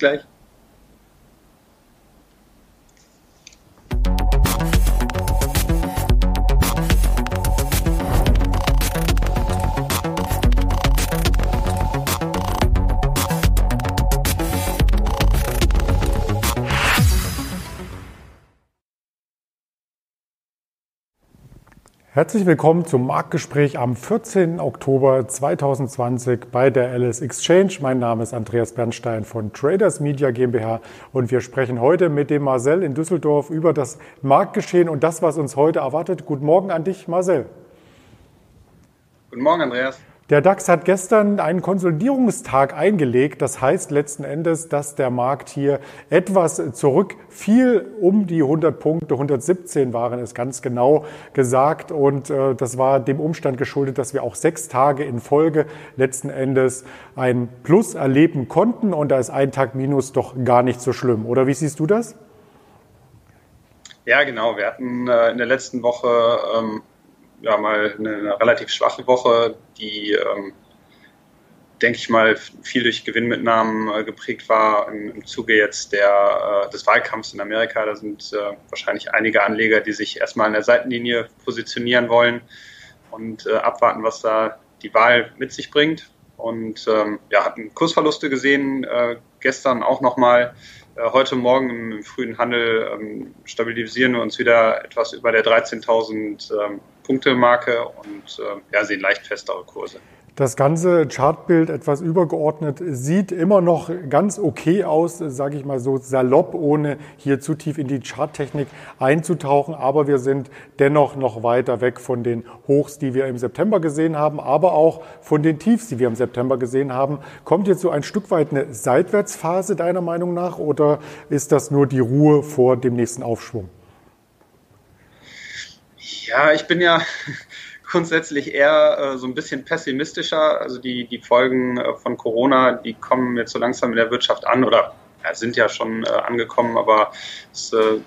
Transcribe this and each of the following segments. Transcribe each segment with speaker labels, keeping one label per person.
Speaker 1: gleich.
Speaker 2: Herzlich willkommen zum Marktgespräch am 14. Oktober 2020 bei der LS Exchange. Mein Name ist Andreas Bernstein von Traders Media GmbH und wir sprechen heute mit dem Marcel in Düsseldorf über das Marktgeschehen und das, was uns heute erwartet. Guten Morgen an dich, Marcel.
Speaker 1: Guten Morgen, Andreas.
Speaker 2: Der DAX hat gestern einen Konsolidierungstag eingelegt. Das heißt letzten Endes, dass der Markt hier etwas zurückfiel. Um die 100 Punkte, 117 waren es ganz genau gesagt. Und äh, das war dem Umstand geschuldet, dass wir auch sechs Tage in Folge letzten Endes ein Plus erleben konnten. Und da ist ein Tag Minus doch gar nicht so schlimm. Oder wie siehst du das?
Speaker 1: Ja, genau. Wir hatten äh, in der letzten Woche ähm, ja mal eine, eine relativ schwache Woche, die, ähm, denke ich mal, viel durch Gewinnmitnahmen äh, geprägt war im, im Zuge jetzt der, äh, des Wahlkampfs in Amerika. Da sind äh, wahrscheinlich einige Anleger, die sich erstmal an der Seitenlinie positionieren wollen und äh, abwarten, was da die Wahl mit sich bringt. Und ähm, ja, hatten Kursverluste gesehen, äh, gestern auch nochmal. Äh, heute Morgen im, frühen Handel ähm, stabilisieren wir uns wieder etwas über der 13.000 ähm, Punkte-Marke und äh, ja, sehen leicht festere Kurse.
Speaker 2: Das ganze Chartbild etwas übergeordnet sieht immer noch ganz okay aus, sage ich mal so salopp, ohne hier zu tief in die Charttechnik einzutauchen. Aber wir sind dennoch noch weiter weg von den Hochs, die wir im September gesehen haben, aber auch von den Tiefs, die wir im September gesehen haben. Kommt jetzt so ein Stück weit eine Seitwärtsphase deiner Meinung nach oder ist das nur die Ruhe vor dem nächsten Aufschwung?
Speaker 1: Ja, ich bin ja grundsätzlich eher äh, so ein bisschen pessimistischer. Also die, die Folgen äh, von Corona, die kommen jetzt so langsam in der Wirtschaft an oder ja, sind ja schon äh, angekommen, aber es äh,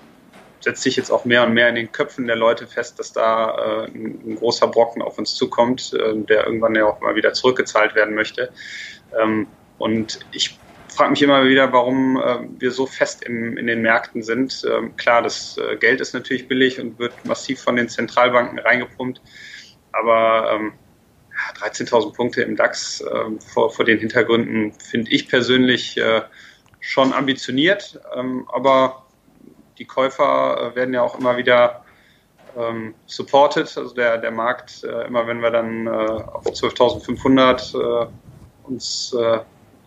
Speaker 1: setzt sich jetzt auch mehr und mehr in den Köpfen der Leute fest, dass da äh, ein, ein, großer Brocken auf uns zukommt, der irgendwann ja auch mal wieder zurückgezahlt werden möchte. Ähm, und ich frage mich immer wieder, warum äh, wir so fest im, in den Märkten sind. Ähm, klar, das äh, Geld ist natürlich billig und wird massiv von den Zentralbanken reingepumpt, aber ähm, 13.000 Punkte im DAX äh, vor, vor den Hintergründen finde ich persönlich äh, schon ambitioniert, ähm, aber die Käufer äh, werden ja auch immer wieder ähm, supported, also der, der Markt, äh, immer wenn wir dann auf 12.500 uns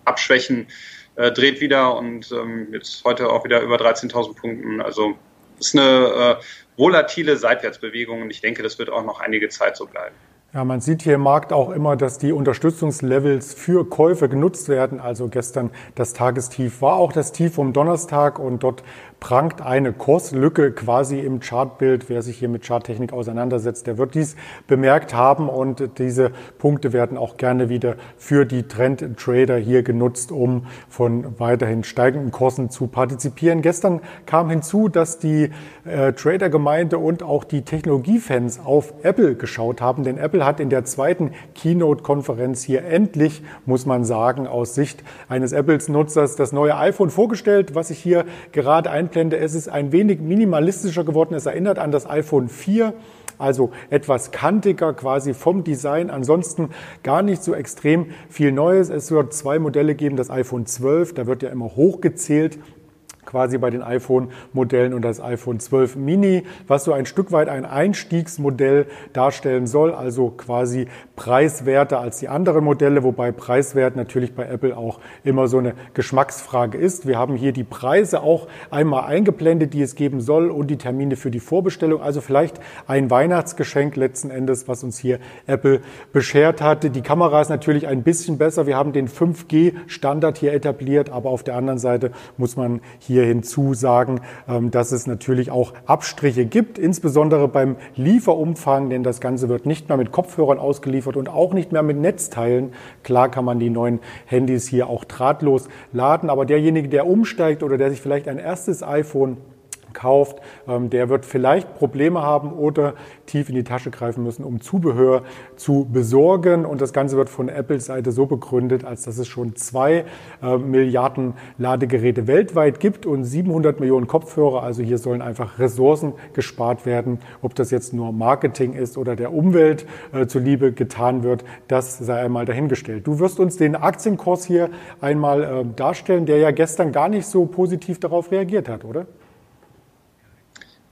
Speaker 1: abschwächen, äh, dreht wieder und ähm, jetzt heute auch wieder über 13.000 Punkten. Also ist eine äh, volatile Seitwärtsbewegung und ich denke, das wird auch noch einige Zeit so bleiben.
Speaker 2: Ja, man sieht hier im Markt auch immer, dass die Unterstützungslevels für Käufe genutzt werden. Also gestern das Tagestief war auch das Tief vom Donnerstag und dort prangt eine Kurslücke quasi im Chartbild. Wer sich hier mit Charttechnik auseinandersetzt, der wird dies bemerkt haben und diese Punkte werden auch gerne wieder für die Trend-Trader hier genutzt, um von weiterhin steigenden Kursen zu partizipieren. Gestern kam hinzu, dass die äh, Trader-Gemeinde und auch die Technologiefans auf Apple geschaut haben, denn Apple hat in der zweiten Keynote-Konferenz hier endlich, muss man sagen, aus Sicht eines Apples-Nutzers das neue iPhone vorgestellt, was ich hier gerade einblende. Es ist ein wenig minimalistischer geworden. Es erinnert an das iPhone 4 also etwas kantiger quasi vom Design. Ansonsten gar nicht so extrem viel Neues. Es wird zwei Modelle geben, das iPhone 12, da wird ja immer hochgezählt quasi bei den iPhone-Modellen und das iPhone 12 Mini, was so ein Stück weit ein Einstiegsmodell darstellen soll, also quasi preiswerter als die anderen Modelle, wobei preiswert natürlich bei Apple auch immer so eine Geschmacksfrage ist. Wir haben hier die Preise auch einmal eingeblendet, die es geben soll und die Termine für die Vorbestellung. Also vielleicht ein Weihnachtsgeschenk letzten Endes, was uns hier Apple beschert hatte. Die Kamera ist natürlich ein bisschen besser. Wir haben den 5G-Standard hier etabliert, aber auf der anderen Seite muss man hier hier hinzusagen, ähm, dass es natürlich auch Abstriche gibt, insbesondere beim Lieferumfang, denn das Ganze wird nicht mehr mit Kopfhörern ausgeliefert und auch nicht mehr mit Netzteilen. Klar kann man die neuen Handys hier auch drahtlos laden, aber derjenige, der umsteigt oder der sich vielleicht ein erstes iPhone kauft, ähm, der wird vielleicht Probleme haben oder tief in die Tasche greifen müssen, um Zubehör zu besorgen. Und das Ganze wird von Apples Seite so begründet, als dass es schon zwei äh, Milliarden Ladegeräte weltweit gibt und 700 Millionen Kopfhörer. Also hier sollen einfach Ressourcen gespart werden. Ob das jetzt nur Marketing ist oder der Umwelt äh, zuliebe getan wird, das sei einmal dahingestellt. Du wirst uns den Aktienkurs hier einmal äh, darstellen, der ja gestern gar nicht so positiv darauf reagiert hat, oder?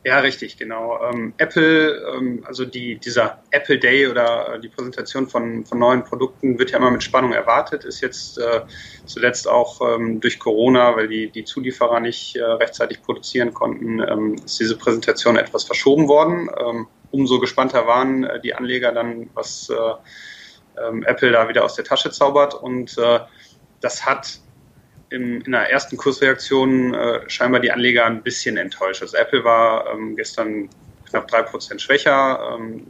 Speaker 1: Ja, richtig, genau. Ähm, Apple, ähm, also die, dieser Apple Day oder äh, die Präsentation von, von neuen Produkten wird ja immer mit Spannung erwartet, ist jetzt äh, zuletzt auch ähm, durch Corona, weil die, die Zulieferer nicht äh, rechtzeitig produzieren konnten, ähm, ist diese Präsentation etwas verschoben worden. Ähm, umso gespannter waren äh, die Anleger dann, was äh, ähm, Apple da wieder aus der Tasche zaubert und äh, das hat in, in der ersten Kursreaktion äh, scheinbar die Anleger ein bisschen enttäuscht. Also Apple war ähm, gestern knapp drei Prozent schwächer. Ähm,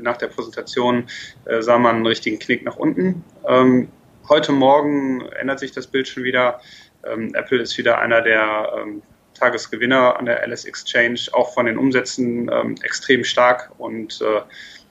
Speaker 1: nach der Präsentation äh, sah man einen richtigen Knick nach unten. Ähm, heute Morgen ändert sich das Bild schon wieder. Ähm, Apple ist wieder einer der ähm, Tagesgewinner an der LS Exchange, auch von den Umsätzen ähm, extrem stark und äh,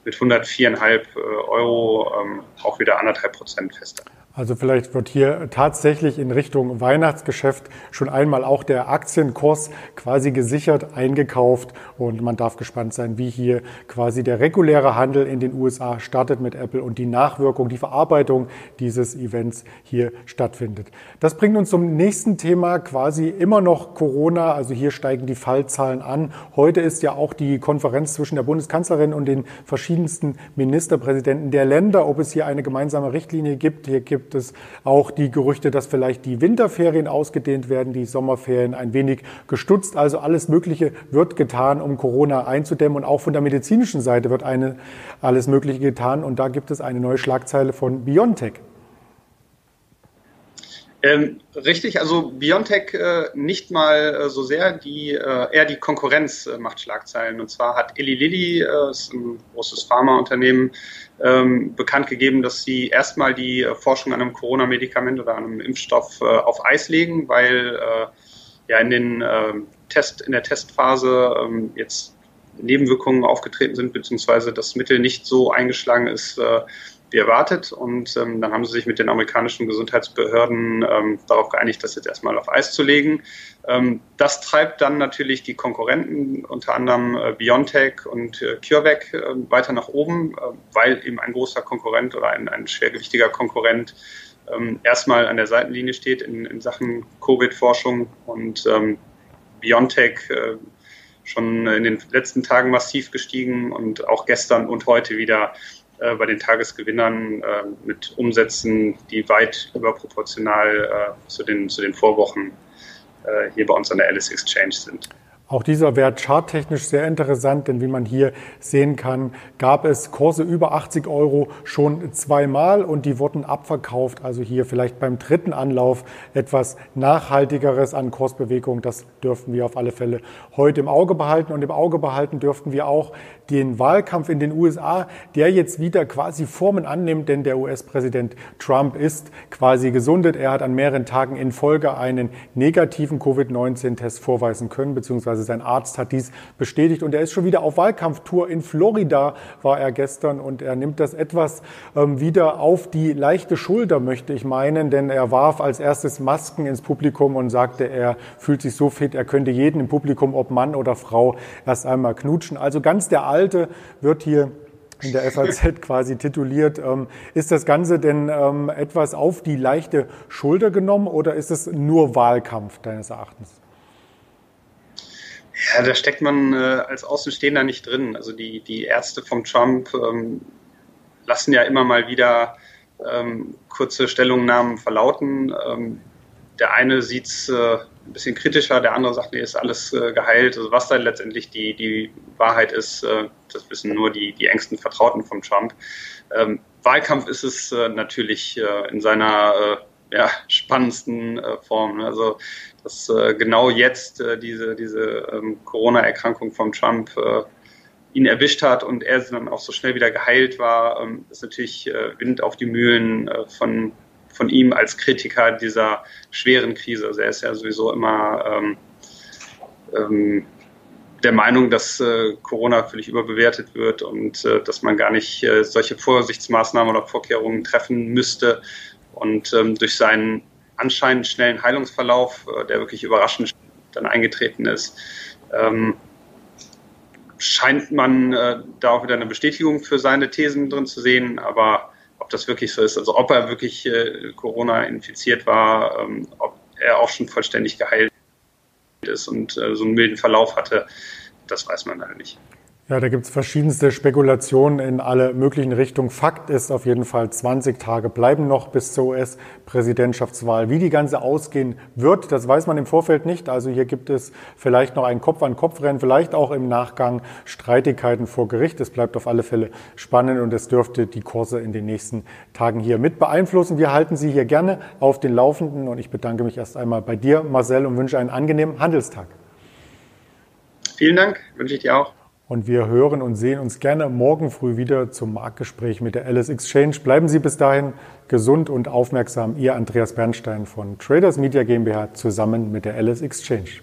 Speaker 1: mit 104,5 äh, Euro auch wieder anderthalb Prozent fester.
Speaker 2: Also vielleicht wird hier tatsächlich in Richtung Weihnachtsgeschäft schon einmal auch der Aktienkurs quasi gesichert eingekauft und man darf gespannt sein, wie hier quasi der reguläre Handel in den USA startet mit Apple und die Nachwirkung, die Verarbeitung dieses Events hier stattfindet. Das bringt uns zum nächsten Thema, quasi immer noch Corona. Also hier steigen die Fallzahlen an. Heute ist ja auch die Konferenz zwischen der Bundeskanzlerin und den verschiedensten Ministerpräsidenten der Länder, ob es hier eine gemeinsame Richtlinie gibt. Hier gibt gibt es auch die Gerüchte, dass vielleicht die Winterferien ausgedehnt werden, die Sommerferien ein wenig gestutzt. Also alles Mögliche wird getan, um Corona einzudämmen. Und auch von der medizinischen Seite wird eine, alles Mögliche getan. Und da gibt es eine neue Schlagzeile von BioNTech.
Speaker 1: Ähm, richtig, also Biontech äh, nicht mal äh, so sehr, die, äh, eher die Konkurrenz äh, macht Schlagzeilen. Und zwar hat Eli Lilly, äh, ist ein großes Pharmaunternehmen, ähm, bekannt gegeben, dass sie erstmal die äh, Forschung an einem Corona-Medikament oder an einem Impfstoff auf Eis legen, weil ja in den Test, in der Testphase ähm, jetzt Nebenwirkungen aufgetreten sind, beziehungsweise das Mittel nicht so eingeschlagen ist, wie erwartet. Und ähm, dann haben sie sich mit den amerikanischen Gesundheitsbehörden ähm, darauf geeinigt, das jetzt erstmal auf Eis zu legen. Ähm, das treibt dann natürlich die Konkurrenten, unter anderem äh, BioNTech und äh, CureVac, äh, weiter nach oben, äh, weil eben ein großer Konkurrent oder ein, ein schwergewichtiger Konkurrent ähm, erstmal an der Seitenlinie steht in, in Sachen Covid-Forschung und ähm, BioNTech äh, schon in den letzten Tagen massiv gestiegen und auch gestern und heute wieder bei den Tagesgewinnern äh, mit Umsätzen, die weit überproportional äh, zu, den, zu den Vorwochen äh, hier bei uns an der Alice Exchange sind.
Speaker 2: Auch dieser Wert charttechnisch sehr interessant, denn wie man hier sehen kann, gab es Kurse über 80 Euro schon zweimal und die wurden abverkauft. Also hier vielleicht beim dritten Anlauf etwas nachhaltigeres an Kursbewegung. Das dürften wir auf alle Fälle heute im Auge behalten. Und im Auge behalten dürften wir auch den Wahlkampf in den USA, der jetzt wieder quasi Formen annimmt, denn der US-Präsident Trump ist quasi gesundet. Er hat an mehreren Tagen in Folge einen negativen Covid-19-Test vorweisen können, beziehungsweise sein Arzt hat dies bestätigt und er ist schon wieder auf Wahlkampftour. In Florida war er gestern und er nimmt das etwas ähm, wieder auf die leichte Schulter, möchte ich meinen, denn er warf als erstes Masken ins Publikum und sagte, er fühlt sich so fit, er könnte jeden im Publikum, ob Mann oder Frau, erst einmal knutschen. Also ganz der Alte wird hier in der FAZ quasi tituliert. Ähm, ist das Ganze denn ähm, etwas auf die leichte Schulter genommen oder ist es nur Wahlkampf deines Erachtens?
Speaker 1: Ja, da steckt man äh, als Außenstehender nicht drin. Also die, die Ärzte vom Trump ähm, lassen ja immer mal wieder ähm, kurze Stellungnahmen verlauten. Ähm, der eine sieht es äh, ein bisschen kritischer, der andere sagt, nee, ist alles äh, geheilt. Also was da letztendlich die, die Wahrheit ist, äh, das wissen nur die, die engsten Vertrauten von Trump. Ähm, Wahlkampf ist es äh, natürlich äh, in seiner ja, spannendsten äh, Form. Ne? Also dass genau jetzt diese, diese ähm, Corona-Erkrankung von Trump ihn erwischt hat und er dann auch so schnell wieder geheilt war, ähm, ist natürlich Wind auf die Mühlen von von ihm als Kritiker dieser schweren Krise. Also er ist ja sowieso immer ähm, ähm, der Meinung, dass äh, Corona völlig überbewertet wird und äh, dass man gar nicht äh, solche Vorsichtsmaßnahmen oder Vorkehrungen treffen müsste. Und ähm, durch seinen anscheinend schnellen Heilungsverlauf, äh, der wirklich überraschend dann eingetreten ist, ähm, scheint man äh, da auch wieder eine Bestätigung für seine Thesen drin zu sehen. Aber ob das wirklich so ist, also ob er wirklich äh, Corona infiziert war, ähm, ob er auch schon vollständig geheilt ist und äh, so einen milden Verlauf hatte, das weiß man halt nicht.
Speaker 2: Ja, da gibt es verschiedenste Spekulationen in alle möglichen Richtungen. Fakt ist auf jeden Fall, 20 Tage bleiben noch bis zur US-Präsidentschaftswahl. Wie die ganze ausgehen wird, das weiß man im Vorfeld nicht. Also hier gibt es vielleicht noch ein Kopf-an-Kopf-Rennen, vielleicht auch im Nachgang Streitigkeiten vor Gericht. Es bleibt auf alle Fälle spannend und es dürfte die Kurse in den nächsten Tagen hier mit beeinflussen. Wir halten Sie hier gerne auf den Laufenden und ich bedanke mich erst einmal bei dir, Marcel, und wünsche einen angenehmen Handelstag.
Speaker 1: Vielen Dank, wünsche ich dir auch.
Speaker 2: Und wir hören und sehen uns gerne morgen früh wieder zum Marktgespräch mit der Alice Exchange. Bleiben Sie bis dahin gesund und aufmerksam. Ihr Andreas Bernstein von Traders Media GmbH zusammen mit der Alice Exchange.